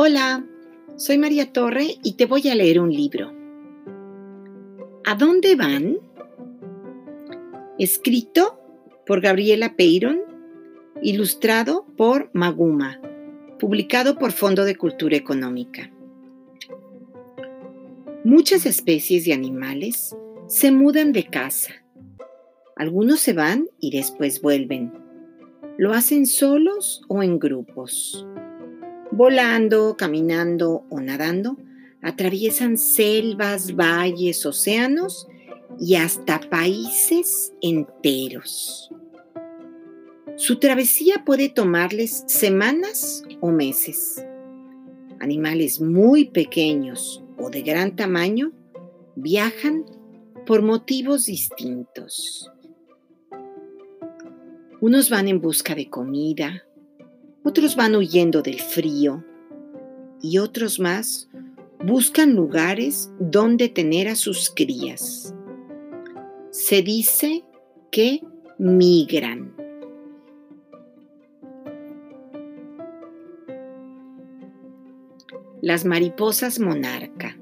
Hola, soy María Torre y te voy a leer un libro. ¿A dónde van? Escrito por Gabriela Peyron, ilustrado por Maguma, publicado por Fondo de Cultura Económica. Muchas especies de animales se mudan de casa. Algunos se van y después vuelven. Lo hacen solos o en grupos. Volando, caminando o nadando, atraviesan selvas, valles, océanos y hasta países enteros. Su travesía puede tomarles semanas o meses. Animales muy pequeños o de gran tamaño viajan por motivos distintos. Unos van en busca de comida, otros van huyendo del frío y otros más buscan lugares donde tener a sus crías. Se dice que migran. Las mariposas monarca.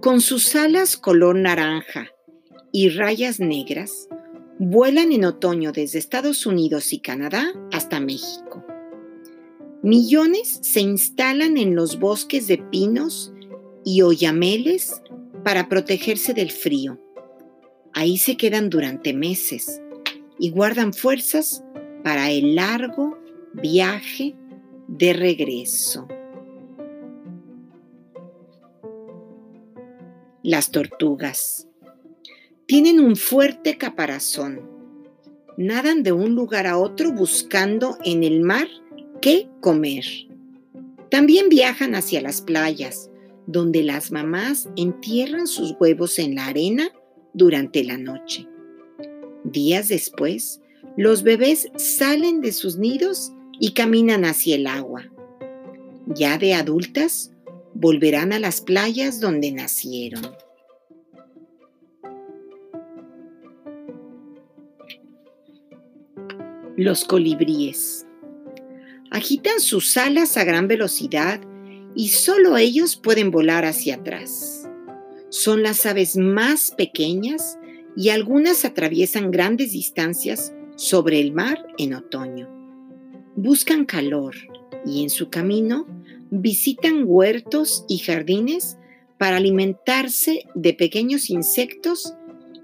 Con sus alas color naranja y rayas negras, vuelan en otoño desde Estados Unidos y Canadá hasta México. Millones se instalan en los bosques de pinos y oyameles para protegerse del frío. Ahí se quedan durante meses y guardan fuerzas para el largo viaje de regreso. Las tortugas tienen un fuerte caparazón. Nadan de un lugar a otro buscando en el mar qué comer. También viajan hacia las playas, donde las mamás entierran sus huevos en la arena durante la noche. Días después, los bebés salen de sus nidos y caminan hacia el agua. Ya de adultas, volverán a las playas donde nacieron. Los colibríes. Agitan sus alas a gran velocidad y solo ellos pueden volar hacia atrás. Son las aves más pequeñas y algunas atraviesan grandes distancias sobre el mar en otoño. Buscan calor y en su camino visitan huertos y jardines para alimentarse de pequeños insectos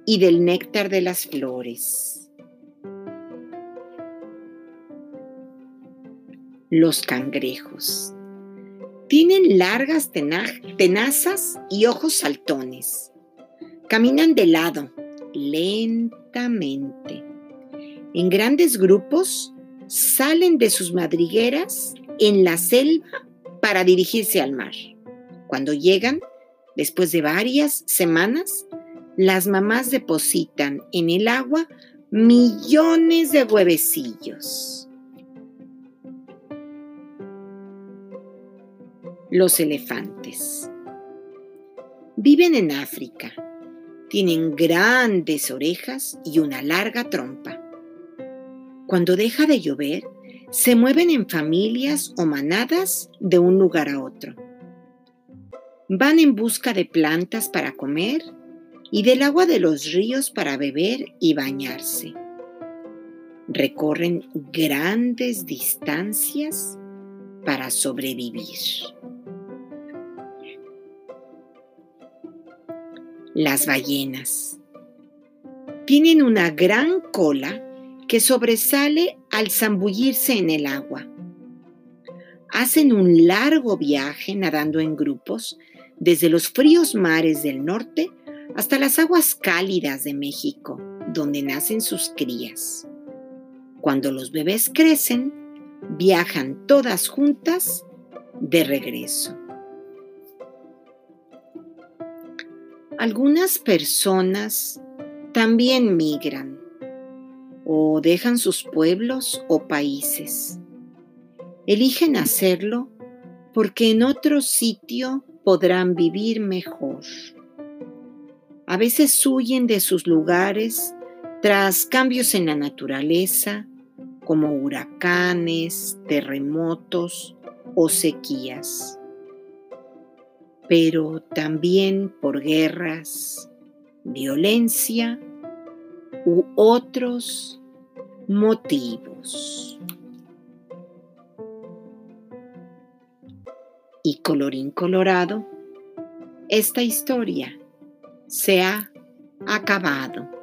y del néctar de las flores. Los cangrejos. Tienen largas tenazas y ojos saltones. Caminan de lado, lentamente. En grandes grupos salen de sus madrigueras en la selva para dirigirse al mar. Cuando llegan, después de varias semanas, las mamás depositan en el agua millones de huevecillos. Los elefantes. Viven en África. Tienen grandes orejas y una larga trompa. Cuando deja de llover, se mueven en familias o manadas de un lugar a otro. Van en busca de plantas para comer y del agua de los ríos para beber y bañarse. Recorren grandes distancias para sobrevivir. Las ballenas. Tienen una gran cola que sobresale al zambullirse en el agua. Hacen un largo viaje nadando en grupos desde los fríos mares del norte hasta las aguas cálidas de México, donde nacen sus crías. Cuando los bebés crecen, viajan todas juntas de regreso. Algunas personas también migran o dejan sus pueblos o países. Eligen hacerlo porque en otro sitio podrán vivir mejor. A veces huyen de sus lugares tras cambios en la naturaleza, como huracanes, terremotos o sequías, pero también por guerras, violencia u otros motivos. Y colorín colorado, esta historia se ha acabado.